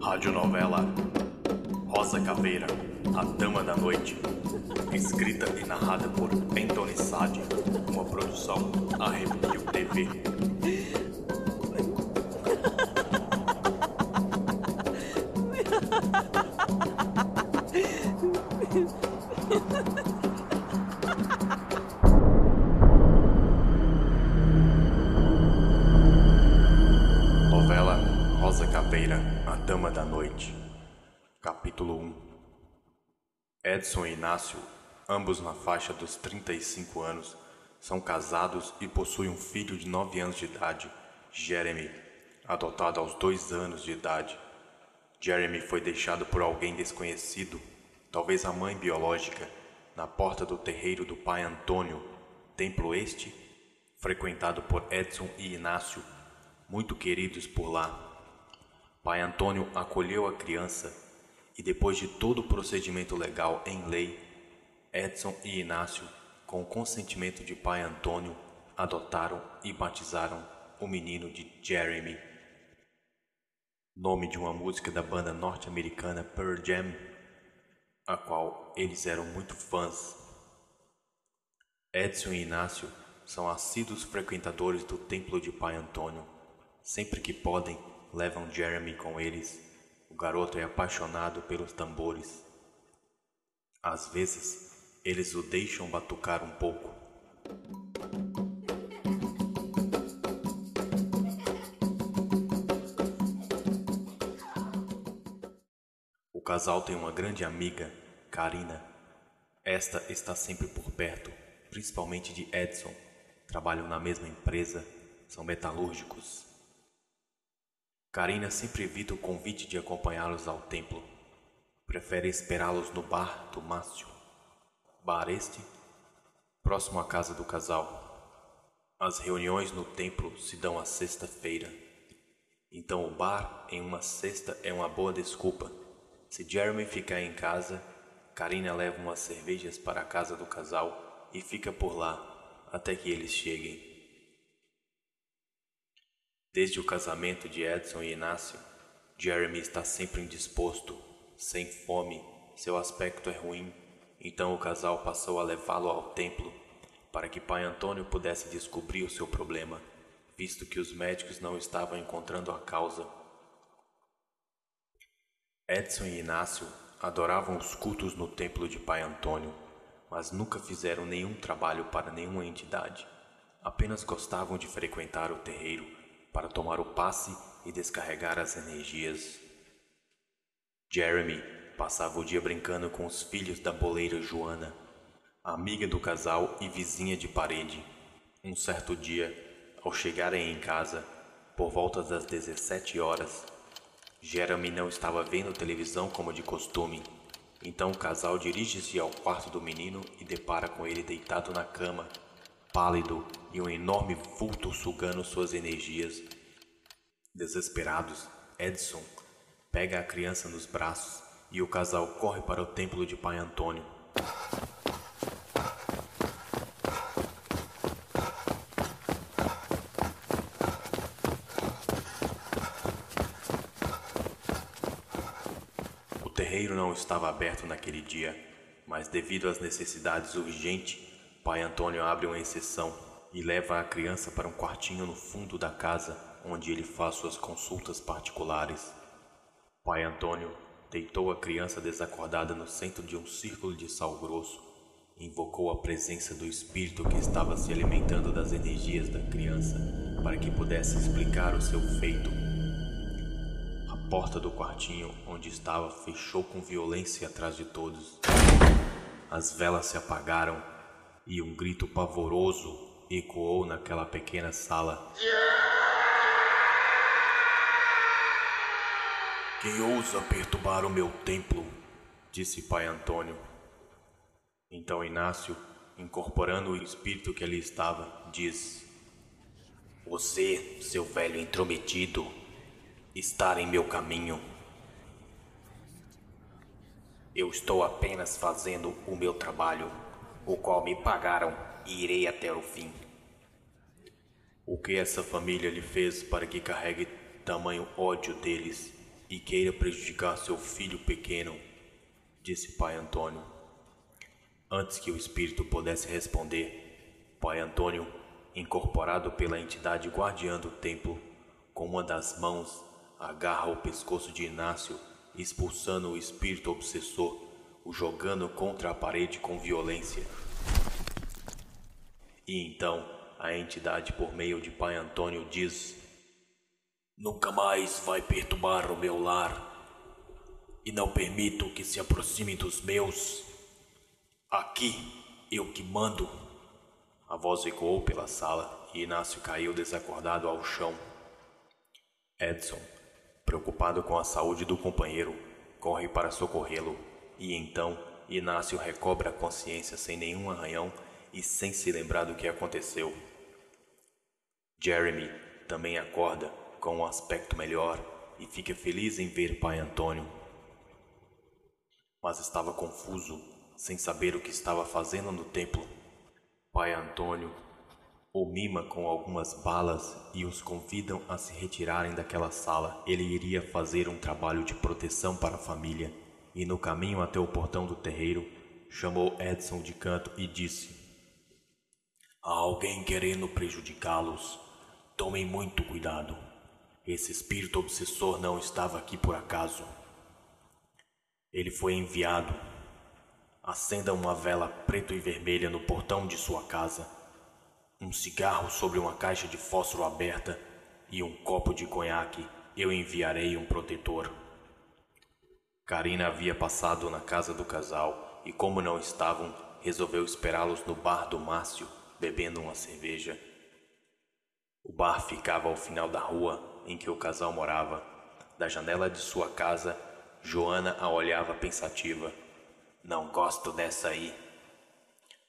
Radionovela Rosa Caveira, A Dama da Noite. Escrita e narrada por Anthony Sade. Uma produção Arrepio TV. A Dama da Noite. Capítulo 1 Edson e Inácio, ambos na faixa dos 35 anos, são casados e possuem um filho de 9 anos de idade, Jeremy, adotado aos 2 anos de idade. Jeremy foi deixado por alguém desconhecido, talvez a mãe biológica, na porta do terreiro do pai Antônio, templo este frequentado por Edson e Inácio, muito queridos por lá. Pai Antônio acolheu a criança e, depois de todo o procedimento legal em lei, Edson e Inácio, com o consentimento de Pai Antônio, adotaram e batizaram o menino de Jeremy. Nome de uma música da banda norte-americana Pearl Jam, a qual eles eram muito fãs. Edson e Inácio são assíduos frequentadores do templo de Pai Antônio. Sempre que podem, levam Jeremy com eles. O garoto é apaixonado pelos tambores. Às vezes, eles o deixam batucar um pouco. O casal tem uma grande amiga, Karina. Esta está sempre por perto, principalmente de Edson. Trabalham na mesma empresa, são metalúrgicos. Karina sempre evita o convite de acompanhá-los ao templo. Prefere esperá-los no bar do Márcio. Bar este, próximo à casa do casal. As reuniões no templo se dão à sexta-feira. Então o bar em uma sexta é uma boa desculpa. Se Jeremy ficar em casa, Karina leva umas cervejas para a casa do casal e fica por lá até que eles cheguem. Desde o casamento de Edson e Inácio, Jeremy está sempre indisposto, sem fome, seu aspecto é ruim, então o casal passou a levá-lo ao templo para que pai Antônio pudesse descobrir o seu problema, visto que os médicos não estavam encontrando a causa. Edson e Inácio adoravam os cultos no templo de pai Antônio, mas nunca fizeram nenhum trabalho para nenhuma entidade. Apenas gostavam de frequentar o terreiro para tomar o passe e descarregar as energias. Jeremy passava o dia brincando com os filhos da boleira Joana, amiga do casal e vizinha de parede. Um certo dia, ao chegarem em casa, por volta das 17 horas, Jeremy não estava vendo televisão como de costume. Então o casal dirige-se ao quarto do menino e depara com ele deitado na cama, pálido e um enorme vulto sugando suas energias. Desesperados, Edson pega a criança nos braços e o casal corre para o templo de Pai Antônio. O terreiro não estava aberto naquele dia, mas devido às necessidades urgentes, Pai Antônio abre uma exceção e leva a criança para um quartinho no fundo da casa, onde ele faz suas consultas particulares. Pai Antônio deitou a criança desacordada no centro de um círculo de sal grosso e invocou a presença do espírito que estava se alimentando das energias da criança para que pudesse explicar o seu feito. A porta do quartinho onde estava fechou com violência atrás de todos. As velas se apagaram e um grito pavoroso ecoou naquela pequena sala. Quem ousa perturbar o meu templo? disse Pai Antônio. Então Inácio, incorporando o espírito que ali estava, diz: Você, seu velho intrometido, está em meu caminho. Eu estou apenas fazendo o meu trabalho, o qual me pagaram e irei até o fim. O que essa família lhe fez para que carregue tamanho ódio deles? e queira prejudicar seu filho pequeno, disse Pai Antônio. Antes que o espírito pudesse responder, Pai Antônio, incorporado pela entidade guardiã do templo, com uma das mãos agarra o pescoço de Inácio, expulsando o espírito obsessor, o jogando contra a parede com violência. E então a entidade, por meio de Pai Antônio, diz: Nunca mais vai perturbar o meu lar, e não permito que se aproxime dos meus. Aqui eu que mando. A voz ecoou pela sala e Inácio caiu desacordado ao chão. Edson, preocupado com a saúde do companheiro, corre para socorrê-lo e então Inácio recobra a consciência sem nenhum arranhão e sem se lembrar do que aconteceu. Jeremy também acorda com um aspecto melhor e fica feliz em ver pai Antônio. Mas estava confuso, sem saber o que estava fazendo no templo. Pai Antônio o mima com algumas balas e os convidam a se retirarem daquela sala. Ele iria fazer um trabalho de proteção para a família e no caminho até o portão do terreiro chamou Edson de canto e disse: Há alguém querendo prejudicá-los. Tomem muito cuidado. Esse espírito obsessor não estava aqui por acaso. Ele foi enviado. Acenda uma vela preta e vermelha no portão de sua casa um cigarro sobre uma caixa de fósforo aberta e um copo de conhaque, eu enviarei um protetor. Karina havia passado na casa do casal e, como não estavam, resolveu esperá-los no bar do Márcio, bebendo uma cerveja. O bar ficava ao final da rua em que o casal morava. Da janela de sua casa, Joana a olhava pensativa. Não gosto dessa aí.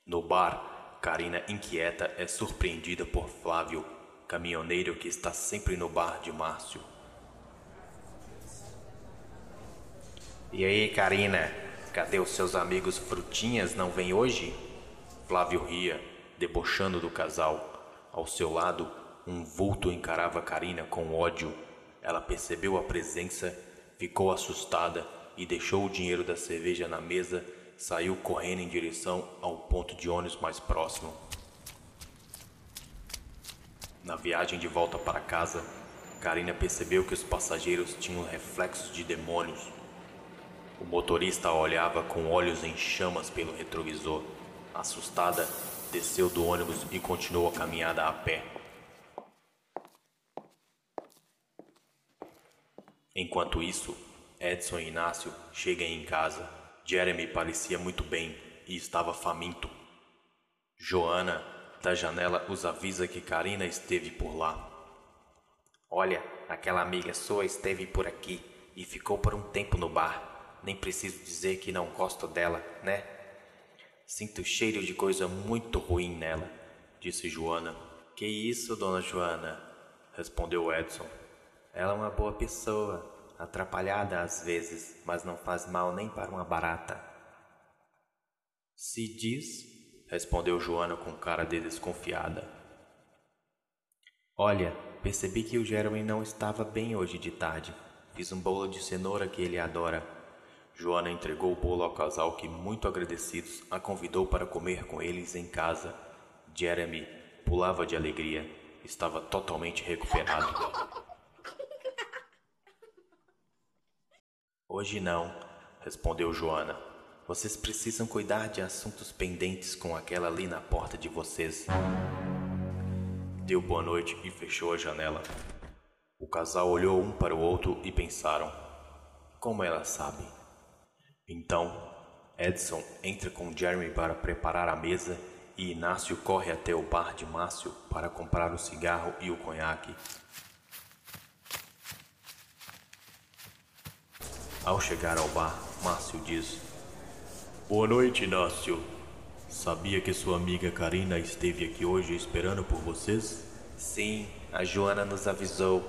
No bar, Karina, inquieta, é surpreendida por Flávio, caminhoneiro que está sempre no bar de Márcio. E aí, Karina, cadê os seus amigos frutinhas? Não vem hoje? Flávio ria, debochando do casal. Ao seu lado, um vulto encarava Karina com ódio. Ela percebeu a presença, ficou assustada e deixou o dinheiro da cerveja na mesa saiu correndo em direção ao ponto de ônibus mais próximo. Na viagem de volta para casa, Karina percebeu que os passageiros tinham reflexos de demônios. O motorista olhava com olhos em chamas pelo retrovisor. Assustada, desceu do ônibus e continuou a caminhada a pé. Enquanto isso, Edson e Inácio chegam em casa Jeremy parecia muito bem e estava faminto. Joana, da janela, os avisa que Karina esteve por lá. Olha, aquela amiga sua esteve por aqui e ficou por um tempo no bar. Nem preciso dizer que não gosto dela, né? Sinto cheiro de coisa muito ruim nela, disse Joana. Que isso, dona Joana? respondeu Edson. Ela é uma boa pessoa, atrapalhada às vezes, mas não faz mal nem para uma barata. Se diz, respondeu Joana com cara de desconfiada. Olha, percebi que o Jeremy não estava bem hoje de tarde. Fiz um bolo de cenoura que ele adora. Joana entregou o bolo ao casal que, muito agradecidos, a convidou para comer com eles em casa. Jeremy pulava de alegria. Estava totalmente recuperado. Hoje não, respondeu Joana. Vocês precisam cuidar de assuntos pendentes com aquela ali na porta de vocês. Deu boa noite e fechou a janela. O casal olhou um para o outro e pensaram: como ela sabe? Então, Edson entra com Jeremy para preparar a mesa e Inácio corre até o bar de Márcio para comprar o cigarro e o conhaque. Ao chegar ao bar, Márcio diz: Boa noite, Inácio. Sabia que sua amiga Karina esteve aqui hoje esperando por vocês? Sim, a Joana nos avisou,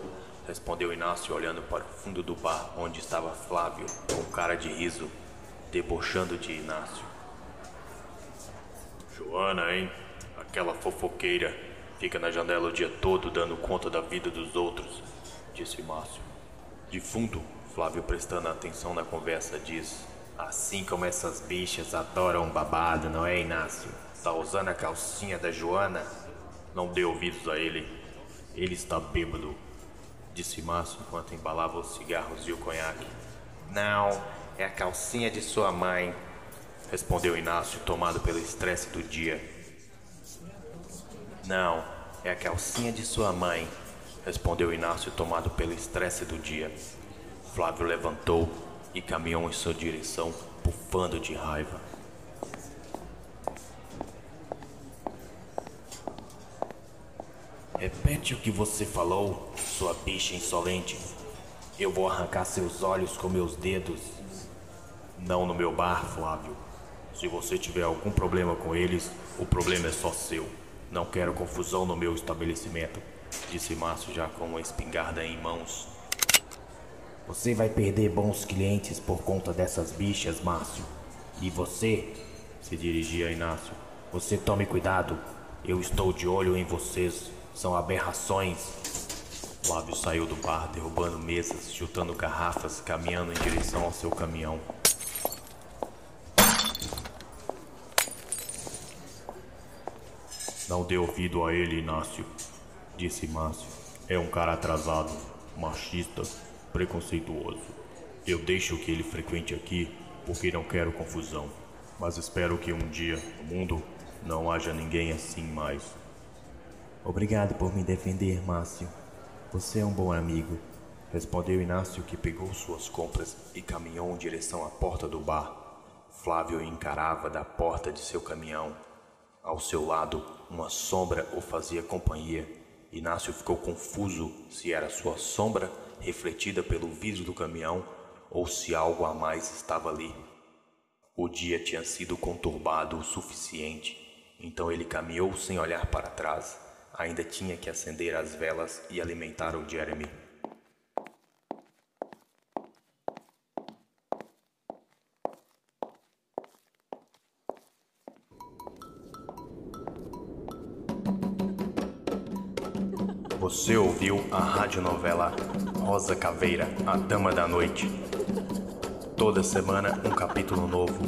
respondeu Inácio olhando para o fundo do bar onde estava Flávio, com cara de riso, debochando de Inácio. Joana, hein? Aquela fofoqueira fica na janela o dia todo dando conta da vida dos outros, disse Márcio. De fundo, Flávio, prestando atenção na conversa, diz: Assim como essas bichas adoram babado, não é, Inácio? Tá usando a calcinha da Joana? Não dê ouvidos a ele. Ele está bêbado, disse Márcio enquanto embalava os cigarros e o conhaque. Não, é a calcinha de sua mãe, respondeu Inácio, tomado pelo estresse do dia. Não, é a calcinha de sua mãe, respondeu Inácio, tomado pelo estresse do dia. Flávio levantou e caminhou em sua direção, bufando de raiva. Repete o que você falou, sua bicha insolente. Eu vou arrancar seus olhos com meus dedos. Não no meu bar, Flávio. Se você tiver algum problema com eles, o problema é só seu. Não quero confusão no meu estabelecimento, disse Márcio já com uma espingarda em mãos. Você vai perder bons clientes por conta dessas bichas, Márcio. E você, se dirigia a Inácio, você tome cuidado. Eu estou de olho em vocês. São aberrações. Flávio saiu do bar, derrubando mesas, chutando garrafas, caminhando em direção ao seu caminhão. Não dê ouvido a ele, Inácio, disse Márcio. É um cara atrasado, machista, preconceituoso. Eu deixo que ele frequente aqui porque não quero confusão, mas espero que um dia no mundo não haja ninguém assim mais. Obrigado por me defender, Márcio. Você é um bom amigo, respondeu Inácio, que pegou suas compras e caminhou em direção à porta do bar. Flávio encarava da porta de seu caminhão ao seu lado, uma sombra o fazia companhia. Inácio ficou confuso se era sua sombra refletida pelo vidro do caminhão ou se algo a mais estava ali. O dia tinha sido conturbado o suficiente, então ele caminhou sem olhar para trás. Ainda tinha que acender as velas e alimentar o Jeremy. Você ouviu a radionovela Rosa Caveira, a Dama da Noite. Toda semana um capítulo novo.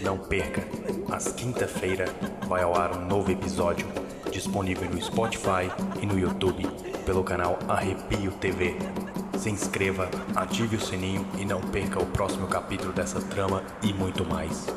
Não perca. Às quinta-feira vai ao ar um novo episódio, disponível no Spotify e no YouTube, pelo canal Arrepio TV. Se inscreva, ative o sininho e não perca o próximo capítulo dessa trama e muito mais.